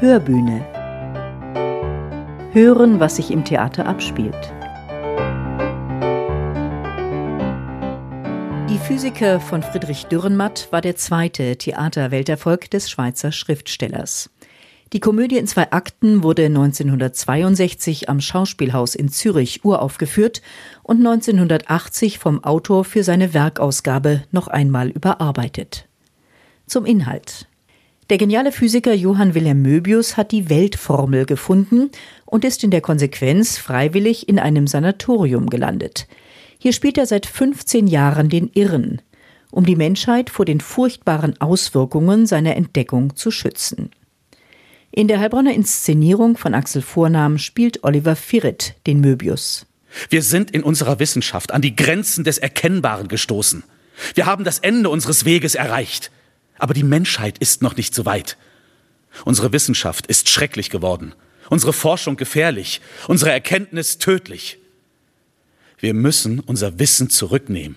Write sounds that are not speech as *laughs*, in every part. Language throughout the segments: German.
Hörbühne. Hören, was sich im Theater abspielt. Die Physiker von Friedrich Dürrenmatt war der zweite Theaterwelterfolg des Schweizer Schriftstellers. Die Komödie in zwei Akten wurde 1962 am Schauspielhaus in Zürich uraufgeführt und 1980 vom Autor für seine Werkausgabe noch einmal überarbeitet. Zum Inhalt. Der geniale Physiker Johann Wilhelm Möbius hat die Weltformel gefunden und ist in der Konsequenz freiwillig in einem Sanatorium gelandet. Hier spielt er seit 15 Jahren den Irren, um die Menschheit vor den furchtbaren Auswirkungen seiner Entdeckung zu schützen. In der Heilbronner Inszenierung von Axel Vornahm spielt Oliver Firret den Möbius. Wir sind in unserer Wissenschaft an die Grenzen des Erkennbaren gestoßen. Wir haben das Ende unseres Weges erreicht. Aber die Menschheit ist noch nicht so weit. Unsere Wissenschaft ist schrecklich geworden, unsere Forschung gefährlich, unsere Erkenntnis tödlich. Wir müssen unser Wissen zurücknehmen.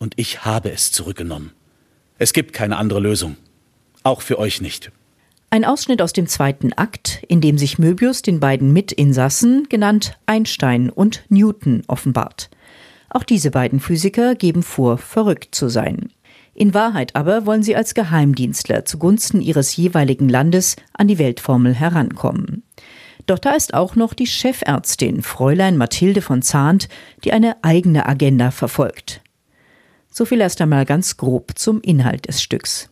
Und ich habe es zurückgenommen. Es gibt keine andere Lösung. Auch für euch nicht. Ein Ausschnitt aus dem zweiten Akt, in dem sich Möbius den beiden Mitinsassen, genannt Einstein und Newton, offenbart. Auch diese beiden Physiker geben vor, verrückt zu sein. In Wahrheit aber wollen sie als Geheimdienstler zugunsten ihres jeweiligen Landes an die Weltformel herankommen. Doch da ist auch noch die Chefärztin, Fräulein Mathilde von Zahnt, die eine eigene Agenda verfolgt. So viel erst einmal ganz grob zum Inhalt des Stücks.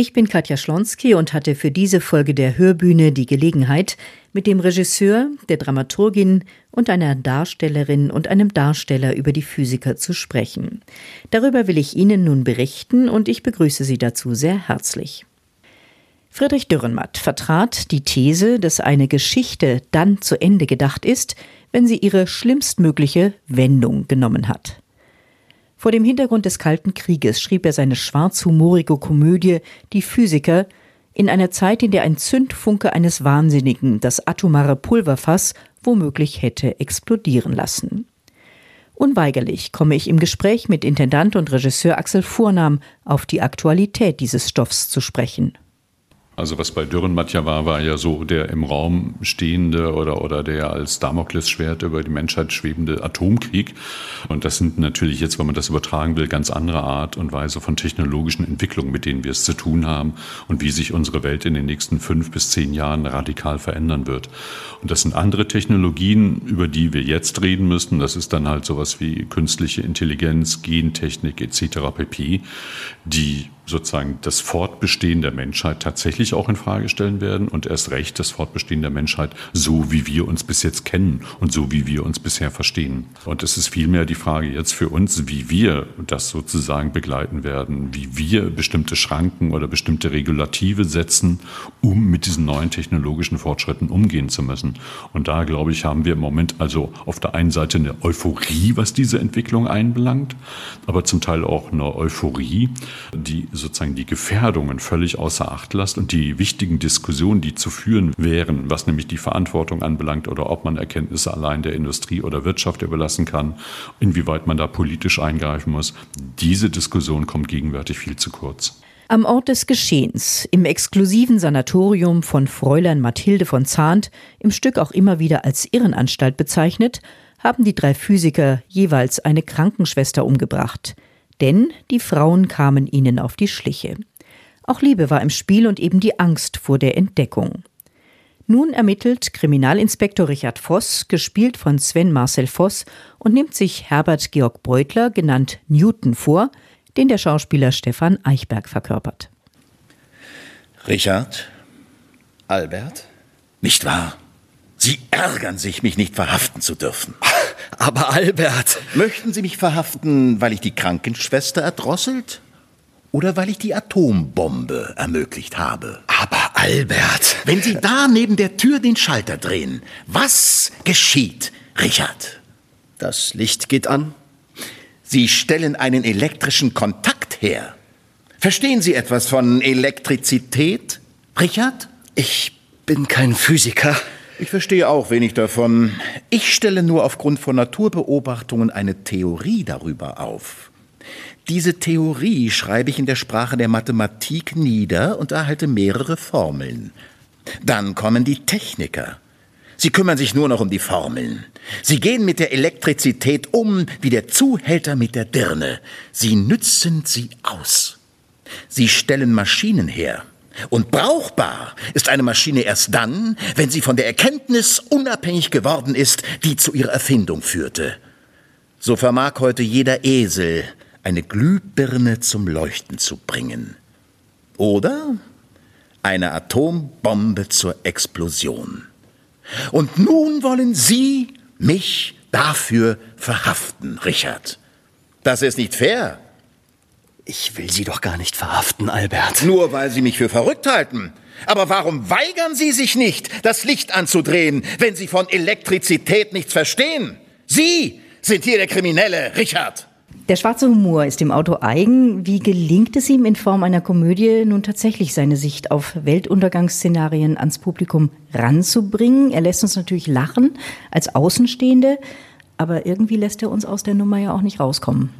Ich bin Katja Schlonski und hatte für diese Folge der Hörbühne die Gelegenheit, mit dem Regisseur, der Dramaturgin und einer Darstellerin und einem Darsteller über die Physiker zu sprechen. Darüber will ich Ihnen nun berichten und ich begrüße Sie dazu sehr herzlich. Friedrich Dürrenmatt vertrat die These, dass eine Geschichte dann zu Ende gedacht ist, wenn sie ihre schlimmstmögliche Wendung genommen hat. Vor dem Hintergrund des Kalten Krieges schrieb er seine schwarzhumorige Komödie Die Physiker in einer Zeit, in der ein Zündfunke eines Wahnsinnigen das atomare Pulverfass womöglich hätte explodieren lassen. Unweigerlich komme ich im Gespräch mit Intendant und Regisseur Axel Vornam auf die Aktualität dieses Stoffs zu sprechen. Also was bei Dürrenmatt war, war ja so der im Raum stehende oder, oder der als Damoklesschwert über die Menschheit schwebende Atomkrieg. Und das sind natürlich jetzt, wenn man das übertragen will, ganz andere Art und Weise von technologischen Entwicklungen, mit denen wir es zu tun haben und wie sich unsere Welt in den nächsten fünf bis zehn Jahren radikal verändern wird. Und das sind andere Technologien, über die wir jetzt reden müssen. Das ist dann halt sowas wie künstliche Intelligenz, Gentechnik etc. pp, die sozusagen das Fortbestehen der Menschheit tatsächlich auch in Frage stellen werden und erst recht das Fortbestehen der Menschheit so, wie wir uns bis jetzt kennen und so, wie wir uns bisher verstehen. Und es ist vielmehr die Frage jetzt für uns, wie wir das sozusagen begleiten werden, wie wir bestimmte Schranken oder bestimmte Regulative setzen, um mit diesen neuen technologischen Fortschritten umgehen zu müssen. Und da, glaube ich, haben wir im Moment also auf der einen Seite eine Euphorie, was diese Entwicklung einbelangt, aber zum Teil auch eine Euphorie, die sozusagen die Gefährdungen völlig außer Acht lässt und die wichtigen Diskussionen, die zu führen wären, was nämlich die Verantwortung anbelangt oder ob man Erkenntnisse allein der Industrie oder Wirtschaft überlassen kann, inwieweit man da politisch eingreifen muss, diese Diskussion kommt gegenwärtig viel zu kurz. Am Ort des Geschehens, im exklusiven Sanatorium von Fräulein Mathilde von Zahnt, im Stück auch immer wieder als Irrenanstalt bezeichnet, haben die drei Physiker jeweils eine Krankenschwester umgebracht – denn die Frauen kamen ihnen auf die Schliche. Auch Liebe war im Spiel und eben die Angst vor der Entdeckung. Nun ermittelt Kriminalinspektor Richard Voss, gespielt von Sven Marcel Voss, und nimmt sich Herbert Georg Beutler, genannt Newton, vor, den der Schauspieler Stefan Eichberg verkörpert. Richard? Albert? Nicht wahr? Sie ärgern sich, mich nicht verhaften zu dürfen. *laughs* Aber Albert. Möchten Sie mich verhaften, weil ich die Krankenschwester erdrosselt? Oder weil ich die Atombombe ermöglicht habe? Aber Albert. Wenn Sie da neben der Tür den Schalter drehen, was geschieht, Richard? Das Licht geht an. Sie stellen einen elektrischen Kontakt her. Verstehen Sie etwas von Elektrizität, Richard? Ich bin kein Physiker. Ich verstehe auch wenig davon. Ich stelle nur aufgrund von Naturbeobachtungen eine Theorie darüber auf. Diese Theorie schreibe ich in der Sprache der Mathematik nieder und erhalte mehrere Formeln. Dann kommen die Techniker. Sie kümmern sich nur noch um die Formeln. Sie gehen mit der Elektrizität um wie der Zuhälter mit der Dirne. Sie nützen sie aus. Sie stellen Maschinen her. Und brauchbar ist eine Maschine erst dann, wenn sie von der Erkenntnis unabhängig geworden ist, die zu ihrer Erfindung führte. So vermag heute jeder Esel eine Glühbirne zum Leuchten zu bringen. Oder eine Atombombe zur Explosion. Und nun wollen Sie mich dafür verhaften, Richard. Das ist nicht fair. Ich will Sie doch gar nicht verhaften, Albert. Nur weil Sie mich für verrückt halten. Aber warum weigern Sie sich nicht, das Licht anzudrehen, wenn Sie von Elektrizität nichts verstehen? Sie sind hier der Kriminelle, Richard. Der schwarze Humor ist dem Autor eigen. Wie gelingt es ihm in Form einer Komödie nun tatsächlich seine Sicht auf Weltuntergangsszenarien ans Publikum ranzubringen? Er lässt uns natürlich lachen als Außenstehende, aber irgendwie lässt er uns aus der Nummer ja auch nicht rauskommen.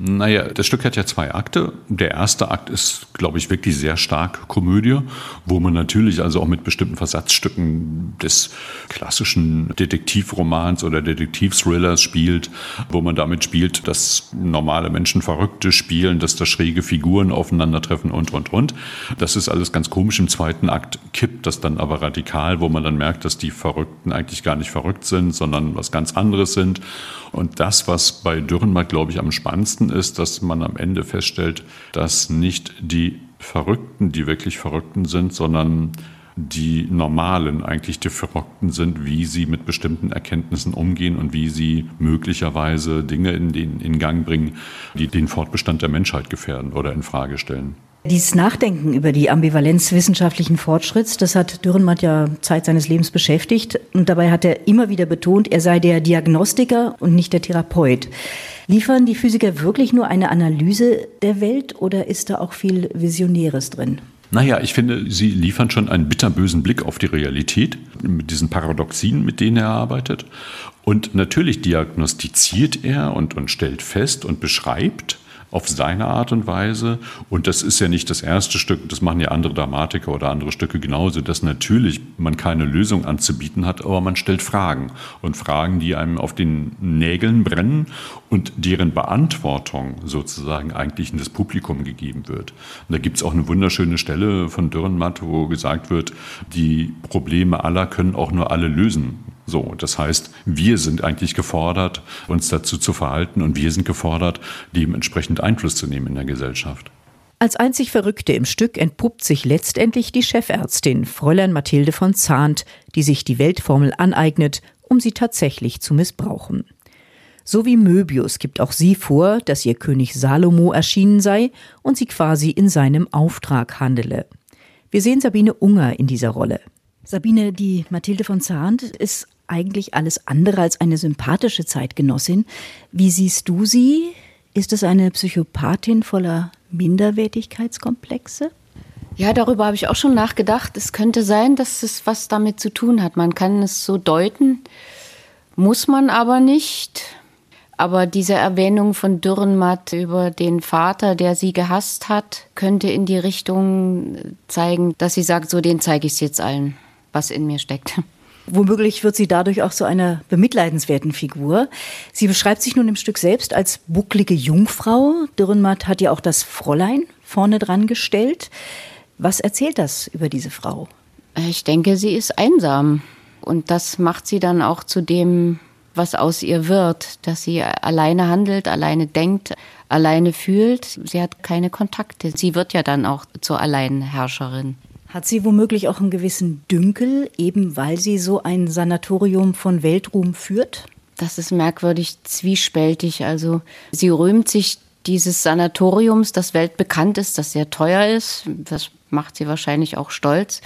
Naja, das Stück hat ja zwei Akte. Der erste Akt ist, glaube ich, wirklich sehr stark Komödie, wo man natürlich also auch mit bestimmten Versatzstücken des klassischen Detektivromans oder Detektivthrillers spielt, wo man damit spielt, dass normale Menschen Verrückte spielen, dass da schräge Figuren aufeinandertreffen und, und, und. Das ist alles ganz komisch. Im zweiten Akt kippt das dann aber radikal, wo man dann merkt, dass die Verrückten eigentlich gar nicht verrückt sind, sondern was ganz anderes sind. Und das, was bei Dürrenmatt, glaube ich, am spannendsten ist, dass man am Ende feststellt, dass nicht die Verrückten die wirklich Verrückten sind, sondern die Normalen eigentlich die Verrückten sind, wie sie mit bestimmten Erkenntnissen umgehen und wie sie möglicherweise Dinge in, den, in Gang bringen, die den Fortbestand der Menschheit gefährden oder in Frage stellen. Dieses Nachdenken über die Ambivalenz wissenschaftlichen Fortschritts, das hat Dürrenmatt ja Zeit seines Lebens beschäftigt. Und dabei hat er immer wieder betont, er sei der Diagnostiker und nicht der Therapeut. Liefern die Physiker wirklich nur eine Analyse der Welt oder ist da auch viel Visionäres drin? Naja, ich finde, Sie liefern schon einen bitterbösen Blick auf die Realität mit diesen Paradoxien, mit denen er arbeitet. Und natürlich diagnostiziert er und, und stellt fest und beschreibt, auf seine Art und Weise. Und das ist ja nicht das erste Stück, das machen ja andere Dramatiker oder andere Stücke genauso, dass natürlich man keine Lösung anzubieten hat, aber man stellt Fragen. Und Fragen, die einem auf den Nägeln brennen und deren Beantwortung sozusagen eigentlich in das Publikum gegeben wird. Und da gibt es auch eine wunderschöne Stelle von Dürrenmatt, wo gesagt wird, die Probleme aller können auch nur alle lösen. So, das heißt, wir sind eigentlich gefordert, uns dazu zu verhalten und wir sind gefordert, dementsprechend Einfluss zu nehmen in der Gesellschaft. Als einzig Verrückte im Stück entpuppt sich letztendlich die Chefärztin, Fräulein Mathilde von Zahnt, die sich die Weltformel aneignet, um sie tatsächlich zu missbrauchen. So wie Möbius gibt auch sie vor, dass ihr König Salomo erschienen sei und sie quasi in seinem Auftrag handele. Wir sehen Sabine Unger in dieser Rolle. Sabine, die Mathilde von Zahnt ist eigentlich alles andere als eine sympathische Zeitgenossin. Wie siehst du sie? Ist es eine Psychopathin voller Minderwertigkeitskomplexe? Ja, darüber habe ich auch schon nachgedacht. Es könnte sein, dass es was damit zu tun hat. Man kann es so deuten, muss man aber nicht. Aber diese Erwähnung von Dürrenmatt über den Vater, der sie gehasst hat, könnte in die Richtung zeigen, dass sie sagt, so den zeige ich es jetzt allen, was in mir steckt. Womöglich wird sie dadurch auch zu einer bemitleidenswerten Figur. Sie beschreibt sich nun im Stück selbst als bucklige Jungfrau. Dürrenmatt hat ja auch das Fräulein vorne dran gestellt. Was erzählt das über diese Frau? Ich denke, sie ist einsam. Und das macht sie dann auch zu dem, was aus ihr wird, dass sie alleine handelt, alleine denkt, alleine fühlt. Sie hat keine Kontakte. Sie wird ja dann auch zur Alleinherrscherin. Hat sie womöglich auch einen gewissen Dünkel, eben weil sie so ein Sanatorium von Weltruhm führt? Das ist merkwürdig zwiespältig. Also sie rühmt sich dieses Sanatoriums, das weltbekannt ist, das sehr teuer ist. Das macht sie wahrscheinlich auch stolz.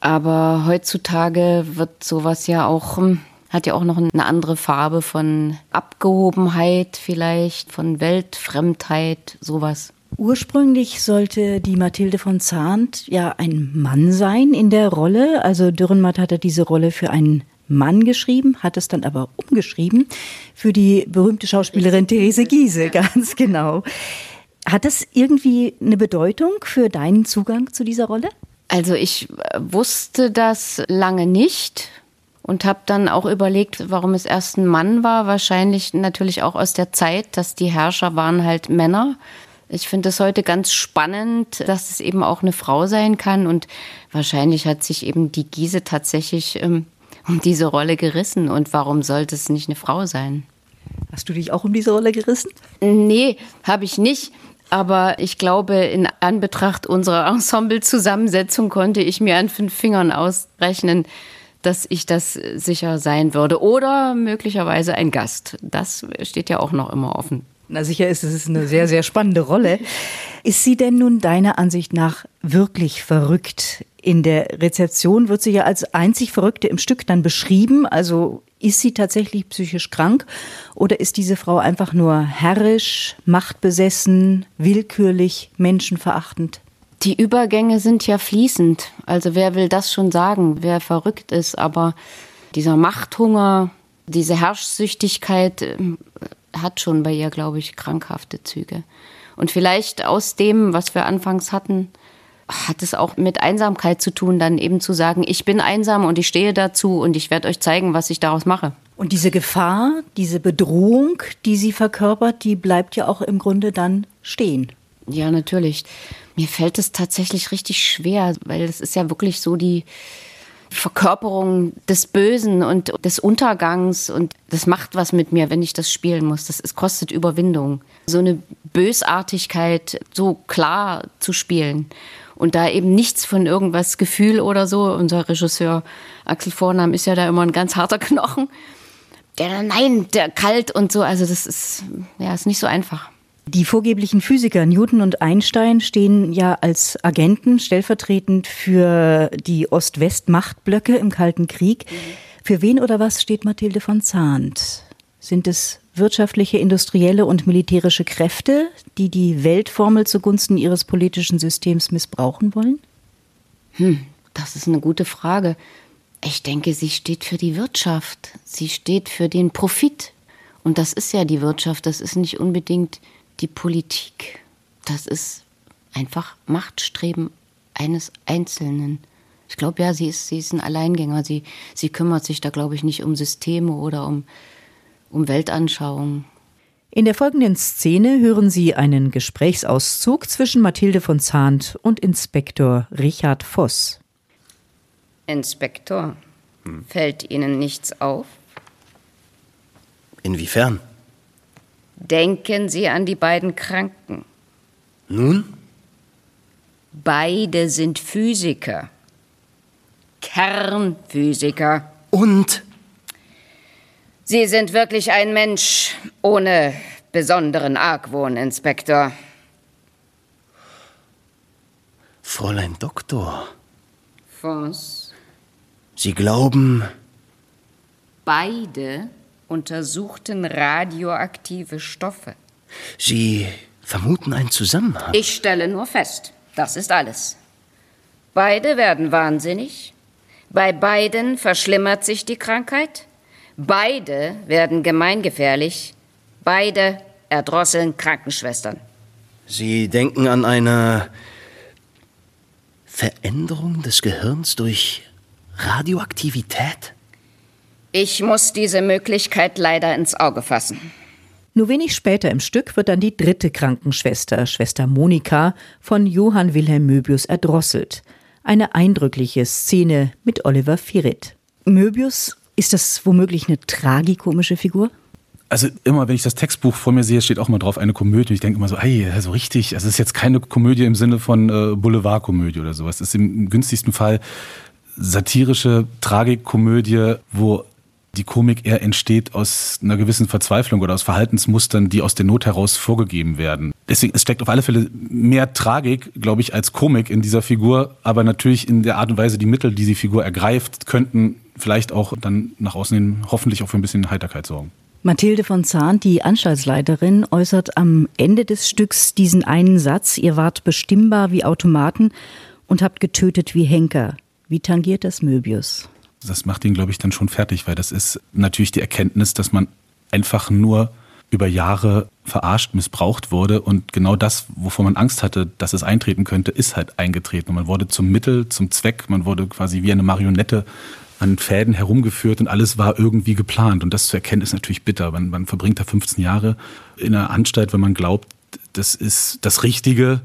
Aber heutzutage wird sowas ja auch, hm, hat ja auch noch eine andere Farbe von Abgehobenheit vielleicht, von Weltfremdheit, sowas. Ursprünglich sollte die Mathilde von Zahnt ja ein Mann sein in der Rolle. Also Dürrenmatt hatte diese Rolle für einen Mann geschrieben, hat es dann aber umgeschrieben für die berühmte Schauspielerin Therese Giese, ganz *laughs* genau. Hat das irgendwie eine Bedeutung für deinen Zugang zu dieser Rolle? Also ich äh, wusste das lange nicht und habe dann auch überlegt, warum es erst ein Mann war. Wahrscheinlich natürlich auch aus der Zeit, dass die Herrscher waren halt Männer. Ich finde es heute ganz spannend, dass es eben auch eine Frau sein kann. Und wahrscheinlich hat sich eben die Giese tatsächlich ähm, um diese Rolle gerissen. Und warum sollte es nicht eine Frau sein? Hast du dich auch um diese Rolle gerissen? Nee, habe ich nicht. Aber ich glaube, in Anbetracht unserer Ensemble-Zusammensetzung konnte ich mir an fünf Fingern ausrechnen, dass ich das sicher sein würde. Oder möglicherweise ein Gast. Das steht ja auch noch immer offen. Na sicher ist es eine sehr, sehr spannende Rolle. Ist sie denn nun deiner Ansicht nach wirklich verrückt? In der Rezeption wird sie ja als einzig Verrückte im Stück dann beschrieben. Also ist sie tatsächlich psychisch krank oder ist diese Frau einfach nur herrisch, machtbesessen, willkürlich, menschenverachtend? Die Übergänge sind ja fließend. Also wer will das schon sagen, wer verrückt ist, aber dieser Machthunger, diese Herrschsüchtigkeit äh, hat schon bei ihr, glaube ich, krankhafte Züge. Und vielleicht aus dem, was wir anfangs hatten, hat es auch mit Einsamkeit zu tun, dann eben zu sagen, ich bin einsam und ich stehe dazu und ich werde euch zeigen, was ich daraus mache. Und diese Gefahr, diese Bedrohung, die sie verkörpert, die bleibt ja auch im Grunde dann stehen. Ja, natürlich. Mir fällt es tatsächlich richtig schwer, weil es ist ja wirklich so die Verkörperung des Bösen und des Untergangs und das macht was mit mir, wenn ich das spielen muss. Das ist, kostet Überwindung. So eine Bösartigkeit so klar zu spielen und da eben nichts von irgendwas Gefühl oder so. Unser Regisseur Axel Vornam ist ja da immer ein ganz harter Knochen. Der, nein, der kalt und so. Also das ist, ja, ist nicht so einfach. Die vorgeblichen Physiker Newton und Einstein stehen ja als Agenten stellvertretend für die Ost-West-Machtblöcke im Kalten Krieg. Für wen oder was steht Mathilde von Zahnt? Sind es wirtschaftliche, industrielle und militärische Kräfte, die die Weltformel zugunsten ihres politischen Systems missbrauchen wollen? Hm, das ist eine gute Frage. Ich denke, sie steht für die Wirtschaft. Sie steht für den Profit. Und das ist ja die Wirtschaft. Das ist nicht unbedingt die Politik. Das ist einfach Machtstreben eines Einzelnen. Ich glaube ja, sie ist, sie ist ein Alleingänger. Sie, sie kümmert sich da, glaube ich, nicht um Systeme oder um, um Weltanschauungen. In der folgenden Szene hören Sie einen Gesprächsauszug zwischen Mathilde von Zahnt und Inspektor Richard Voss. Inspektor, hm. fällt Ihnen nichts auf? Inwiefern? Denken Sie an die beiden Kranken. Nun? Beide sind Physiker. Kernphysiker. Und? Sie sind wirklich ein Mensch ohne besonderen Argwohn, Inspektor. Fräulein Doktor. Was? Sie glauben. Beide untersuchten radioaktive Stoffe. Sie vermuten einen Zusammenhang. Ich stelle nur fest, das ist alles. Beide werden wahnsinnig. Bei beiden verschlimmert sich die Krankheit. Beide werden gemeingefährlich. Beide erdrosseln Krankenschwestern. Sie denken an eine Veränderung des Gehirns durch Radioaktivität? Ich muss diese Möglichkeit leider ins Auge fassen. Nur wenig später im Stück wird dann die dritte Krankenschwester, Schwester Monika, von Johann Wilhelm Möbius erdrosselt. Eine eindrückliche Szene mit Oliver Firit. Möbius, ist das womöglich eine tragikomische Figur? Also immer, wenn ich das Textbuch vor mir sehe, steht auch mal drauf eine Komödie. Und ich denke immer so, ey, so richtig. Also es ist jetzt keine Komödie im Sinne von äh, Boulevardkomödie oder sowas. Es ist im günstigsten Fall satirische Tragikkomödie, wo die Komik eher entsteht aus einer gewissen Verzweiflung oder aus Verhaltensmustern, die aus der Not heraus vorgegeben werden. Deswegen, es steckt auf alle Fälle mehr Tragik, glaube ich, als Komik in dieser Figur, aber natürlich in der Art und Weise, die Mittel, die die Figur ergreift, könnten vielleicht auch dann nach außen hin hoffentlich auch für ein bisschen Heiterkeit sorgen. Mathilde von Zahn, die Anstaltsleiterin, äußert am Ende des Stücks diesen einen Satz, ihr wart bestimmbar wie Automaten und habt getötet wie Henker. Wie tangiert das Möbius? Das macht ihn, glaube ich, dann schon fertig, weil das ist natürlich die Erkenntnis, dass man einfach nur über Jahre verarscht, missbraucht wurde. Und genau das, wovor man Angst hatte, dass es eintreten könnte, ist halt eingetreten. Und man wurde zum Mittel, zum Zweck, man wurde quasi wie eine Marionette an Fäden herumgeführt und alles war irgendwie geplant. Und das zu erkennen ist natürlich bitter. Man, man verbringt da 15 Jahre in einer Anstalt, wenn man glaubt, das ist das Richtige.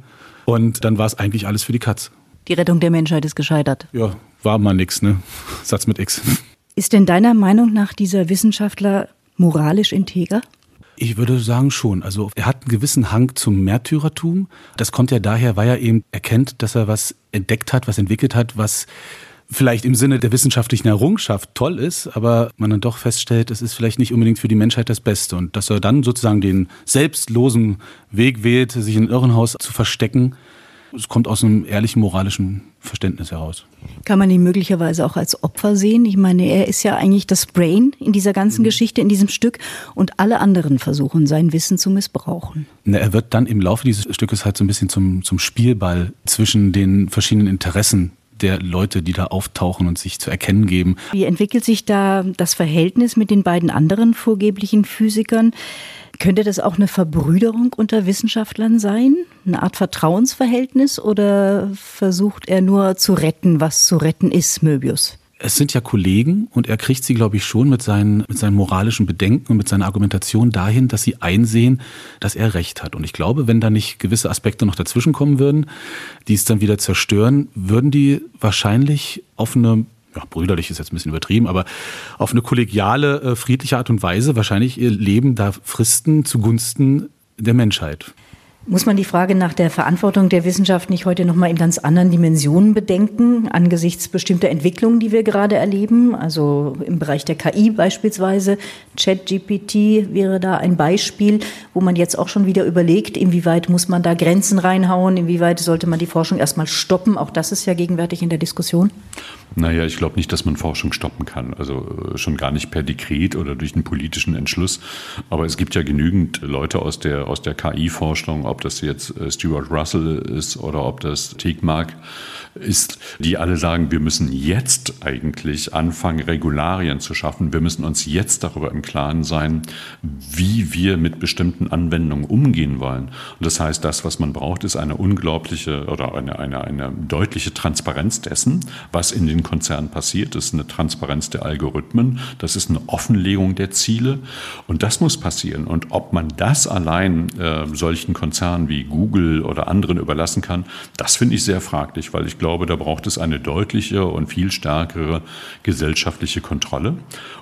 Und dann war es eigentlich alles für die Katz. Die Rettung der Menschheit ist gescheitert. Ja, war mal nix, ne? Satz mit X. Ist denn deiner Meinung nach dieser Wissenschaftler moralisch integer? Ich würde sagen schon. Also er hat einen gewissen Hang zum Märtyrertum. Das kommt ja daher, weil er eben erkennt, dass er was entdeckt hat, was entwickelt hat, was vielleicht im Sinne der wissenschaftlichen Errungenschaft toll ist, aber man dann doch feststellt, es ist vielleicht nicht unbedingt für die Menschheit das Beste. Und dass er dann sozusagen den selbstlosen Weg wählt, sich in ein Irrenhaus zu verstecken, es kommt aus einem ehrlichen moralischen Verständnis heraus. Kann man ihn möglicherweise auch als Opfer sehen? Ich meine, er ist ja eigentlich das Brain in dieser ganzen mhm. Geschichte, in diesem Stück und alle anderen versuchen, sein Wissen zu missbrauchen. Na, er wird dann im Laufe dieses Stückes halt so ein bisschen zum, zum Spielball zwischen den verschiedenen Interessen der Leute, die da auftauchen und sich zu erkennen geben. Wie entwickelt sich da das Verhältnis mit den beiden anderen vorgeblichen Physikern? Könnte das auch eine Verbrüderung unter Wissenschaftlern sein? Eine Art Vertrauensverhältnis? Oder versucht er nur zu retten, was zu retten ist, Möbius? Es sind ja Kollegen und er kriegt sie, glaube ich, schon mit seinen, mit seinen moralischen Bedenken und mit seiner Argumentation dahin, dass sie einsehen, dass er recht hat. Und ich glaube, wenn da nicht gewisse Aspekte noch dazwischenkommen würden, die es dann wieder zerstören, würden die wahrscheinlich auf eine ja, brüderlich ist jetzt ein bisschen übertrieben, aber auf eine kollegiale, äh, friedliche Art und Weise wahrscheinlich ihr Leben da fristen zugunsten der Menschheit. Muss man die Frage nach der Verantwortung der Wissenschaft nicht heute noch mal in ganz anderen Dimensionen bedenken, angesichts bestimmter Entwicklungen, die wir gerade erleben? Also im Bereich der KI beispielsweise. ChatGPT wäre da ein Beispiel, wo man jetzt auch schon wieder überlegt, inwieweit muss man da Grenzen reinhauen, inwieweit sollte man die Forschung erstmal stoppen. Auch das ist ja gegenwärtig in der Diskussion. Naja, ich glaube nicht, dass man Forschung stoppen kann. Also äh, schon gar nicht per Dekret oder durch einen politischen Entschluss. Aber es gibt ja genügend Leute aus der, aus der KI-Forschung, ob das jetzt äh, Stuart Russell ist oder ob das Tegmark ist, die alle sagen, wir müssen jetzt eigentlich anfangen, Regularien zu schaffen. Wir müssen uns jetzt darüber im Klaren sein, wie wir mit bestimmten Anwendungen umgehen wollen. Und das heißt, das, was man braucht, ist eine unglaubliche oder eine, eine, eine deutliche Transparenz dessen, was in den Konzernen passiert. Das ist eine Transparenz der Algorithmen, das ist eine Offenlegung der Ziele. Und das muss passieren. Und ob man das allein äh, solchen Konzernen wie Google oder anderen überlassen kann, das finde ich sehr fraglich, weil ich glaube, glaube, da braucht es eine deutliche und viel stärkere gesellschaftliche Kontrolle.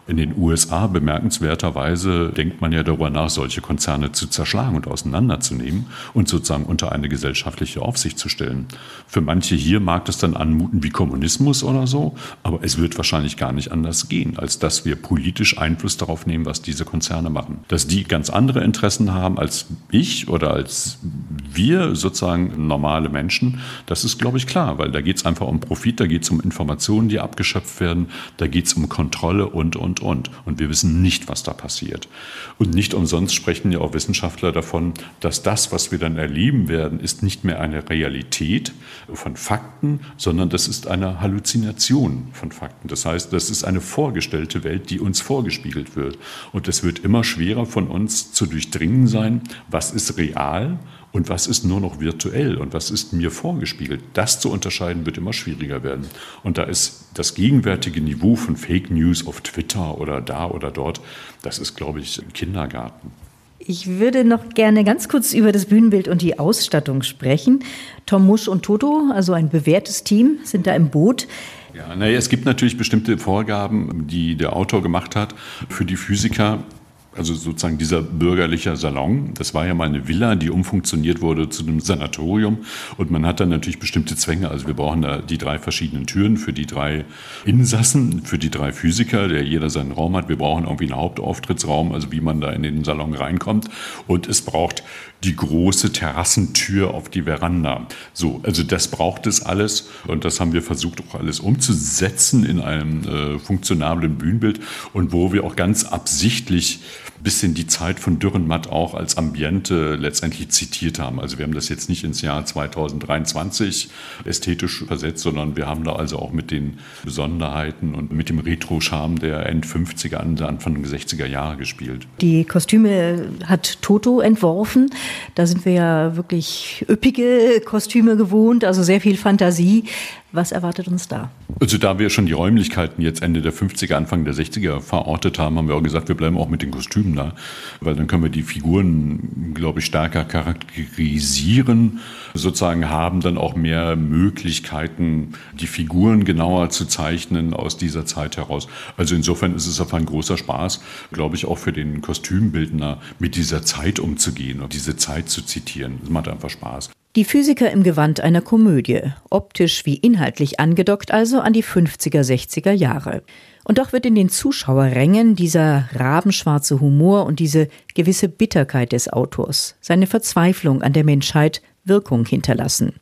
In den USA bemerkenswerterweise denkt man ja darüber nach, solche Konzerne zu zerschlagen und auseinanderzunehmen und sozusagen unter eine gesellschaftliche Aufsicht zu stellen. Für manche hier mag das dann anmuten wie Kommunismus oder so, aber es wird wahrscheinlich gar nicht anders gehen, als dass wir politisch Einfluss darauf nehmen, was diese Konzerne machen. Dass die ganz andere Interessen haben als ich oder als wir sozusagen normale Menschen, das ist, glaube ich, klar, weil da geht es einfach um Profit, da geht es um Informationen, die abgeschöpft werden, da geht es um Kontrolle und, und, und. Und wir wissen nicht, was da passiert. Und nicht umsonst sprechen ja auch Wissenschaftler davon, dass das, was wir dann erleben werden, ist nicht mehr eine Realität von Fakten, sondern das ist eine Halluzination von Fakten. Das heißt, das ist eine vorgestellte Welt, die uns vorgespiegelt wird. Und es wird immer schwerer von uns zu durchdringen sein, was ist real und was ist nur noch virtuell und was ist mir vorgespiegelt. Das zu unterscheiden wird immer schwieriger werden. Und da ist das gegenwärtige Niveau von Fake News auf Twitter oder da oder dort, das ist, glaube ich, ein Kindergarten. Ich würde noch gerne ganz kurz über das Bühnenbild und die Ausstattung sprechen. Tom Musch und Toto, also ein bewährtes Team, sind da im Boot. Ja, naja, es gibt natürlich bestimmte Vorgaben, die der Autor gemacht hat für die Physiker also sozusagen dieser bürgerliche Salon. Das war ja mal eine Villa, die umfunktioniert wurde zu einem Sanatorium. Und man hat dann natürlich bestimmte Zwänge. Also wir brauchen da die drei verschiedenen Türen für die drei Insassen, für die drei Physiker, der jeder seinen Raum hat. Wir brauchen irgendwie einen Hauptauftrittsraum, also wie man da in den Salon reinkommt. Und es braucht die große Terrassentür auf die Veranda. So, also das braucht es alles und das haben wir versucht auch alles umzusetzen in einem äh, funktionablen Bühnenbild und wo wir auch ganz absichtlich bisschen die Zeit von Dürrenmatt auch als Ambiente letztendlich zitiert haben. Also wir haben das jetzt nicht ins Jahr 2023 ästhetisch versetzt, sondern wir haben da also auch mit den Besonderheiten und mit dem Retro-Charme der End-50er, Anfang der 60er Jahre gespielt. Die Kostüme hat Toto entworfen. Da sind wir ja wirklich üppige Kostüme gewohnt, also sehr viel Fantasie. Was erwartet uns da? Also da wir schon die Räumlichkeiten jetzt Ende der 50er, Anfang der 60er verortet haben, haben wir auch gesagt, wir bleiben auch mit den Kostümen da, weil dann können wir die Figuren, glaube ich, stärker charakterisieren, sozusagen haben dann auch mehr Möglichkeiten, die Figuren genauer zu zeichnen aus dieser Zeit heraus. Also insofern ist es auf ein großer Spaß, glaube ich, auch für den Kostümbildner mit dieser Zeit umzugehen und diese Zeit zu zitieren. Das macht einfach Spaß. Die Physiker im Gewand einer Komödie, optisch wie inhaltlich angedockt also an die 50er, 60er Jahre. Und doch wird in den Zuschauerrängen dieser rabenschwarze Humor und diese gewisse Bitterkeit des Autors, seine Verzweiflung an der Menschheit Wirkung hinterlassen.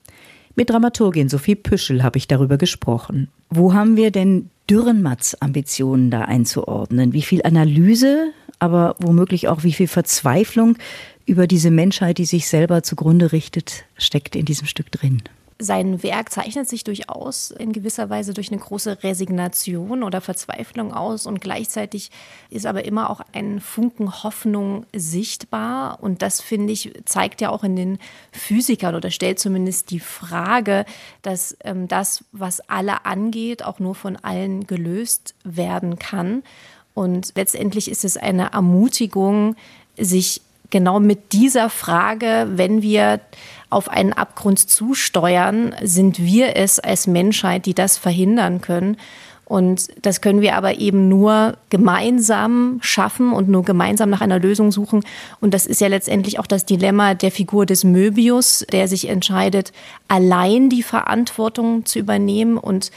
Mit Dramaturgin Sophie Püschel habe ich darüber gesprochen. Wo haben wir denn Dürrenmatts Ambitionen da einzuordnen? Wie viel Analyse, aber womöglich auch wie viel Verzweiflung über diese Menschheit, die sich selber zugrunde richtet, steckt in diesem Stück drin. Sein Werk zeichnet sich durchaus in gewisser Weise durch eine große Resignation oder Verzweiflung aus und gleichzeitig ist aber immer auch ein Funken Hoffnung sichtbar und das finde ich zeigt ja auch in den Physikern oder stellt zumindest die Frage, dass ähm, das, was alle angeht, auch nur von allen gelöst werden kann und letztendlich ist es eine Ermutigung, sich genau mit dieser Frage, wenn wir auf einen Abgrund zusteuern, sind wir es als Menschheit, die das verhindern können. Und das können wir aber eben nur gemeinsam schaffen und nur gemeinsam nach einer Lösung suchen. Und das ist ja letztendlich auch das Dilemma der Figur des Möbius, der sich entscheidet, allein die Verantwortung zu übernehmen und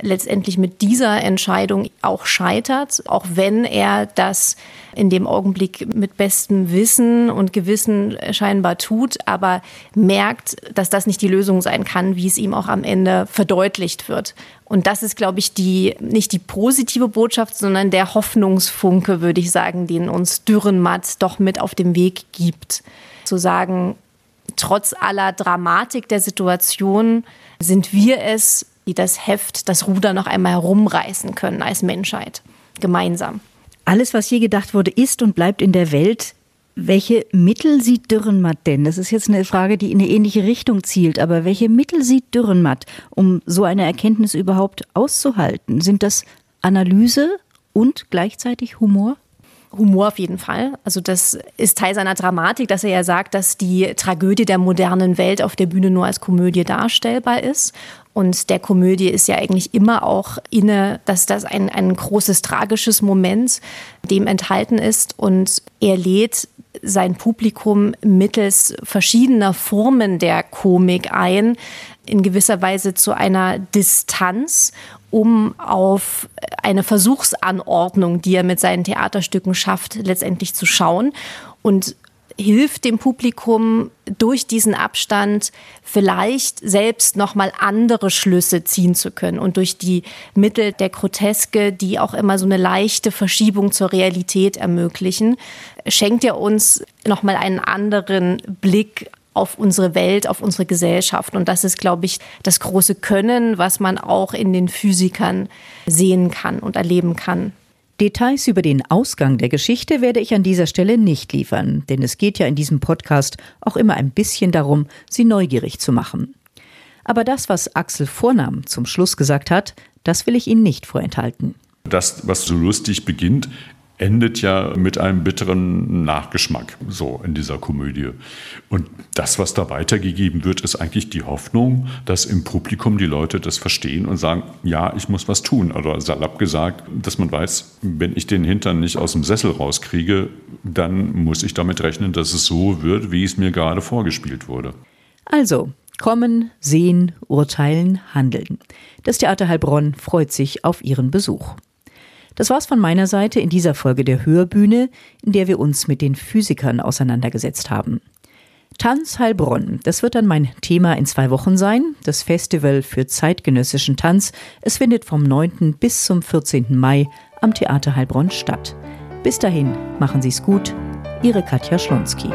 letztendlich mit dieser Entscheidung auch scheitert, auch wenn er das in dem Augenblick mit bestem Wissen und Gewissen scheinbar tut, aber merkt, dass das nicht die Lösung sein kann, wie es ihm auch am Ende verdeutlicht wird. Und das ist, glaube ich, die, nicht die positive Botschaft, sondern der Hoffnungsfunke, würde ich sagen, den uns Dürrenmatt doch mit auf dem Weg gibt. Zu sagen, trotz aller Dramatik der Situation sind wir es, die das Heft, das Ruder noch einmal herumreißen können als Menschheit, gemeinsam. Alles, was je gedacht wurde, ist und bleibt in der Welt. Welche Mittel sieht Dürrenmatt denn? Das ist jetzt eine Frage, die in eine ähnliche Richtung zielt, aber welche Mittel sieht Dürrenmatt, um so eine Erkenntnis überhaupt auszuhalten? Sind das Analyse und gleichzeitig Humor? Humor auf jeden Fall. Also das ist Teil seiner Dramatik, dass er ja sagt, dass die Tragödie der modernen Welt auf der Bühne nur als Komödie darstellbar ist. Und der Komödie ist ja eigentlich immer auch inne, dass das ein, ein großes tragisches Moment dem enthalten ist. Und er lädt sein Publikum mittels verschiedener Formen der Komik ein, in gewisser Weise zu einer Distanz um auf eine Versuchsanordnung, die er mit seinen Theaterstücken schafft, letztendlich zu schauen und hilft dem Publikum durch diesen Abstand vielleicht selbst noch mal andere Schlüsse ziehen zu können und durch die Mittel der Groteske, die auch immer so eine leichte Verschiebung zur Realität ermöglichen, schenkt er uns noch mal einen anderen Blick auf unsere Welt, auf unsere Gesellschaft. Und das ist, glaube ich, das große Können, was man auch in den Physikern sehen kann und erleben kann. Details über den Ausgang der Geschichte werde ich an dieser Stelle nicht liefern, denn es geht ja in diesem Podcast auch immer ein bisschen darum, sie neugierig zu machen. Aber das, was Axel Vornahm zum Schluss gesagt hat, das will ich Ihnen nicht vorenthalten. Das, was so lustig beginnt, endet ja mit einem bitteren Nachgeschmack, so in dieser Komödie. Und das, was da weitergegeben wird, ist eigentlich die Hoffnung, dass im Publikum die Leute das verstehen und sagen, ja, ich muss was tun. Oder salopp gesagt, dass man weiß, wenn ich den Hintern nicht aus dem Sessel rauskriege, dann muss ich damit rechnen, dass es so wird, wie es mir gerade vorgespielt wurde. Also, kommen, sehen, urteilen, handeln. Das Theater Heilbronn freut sich auf Ihren Besuch. Das war's von meiner Seite in dieser Folge der Hörbühne, in der wir uns mit den Physikern auseinandergesetzt haben. Tanz Heilbronn, das wird dann mein Thema in zwei Wochen sein. Das Festival für zeitgenössischen Tanz. Es findet vom 9. bis zum 14. Mai am Theater Heilbronn statt. Bis dahin, machen Sie es gut. Ihre Katja Schlonski.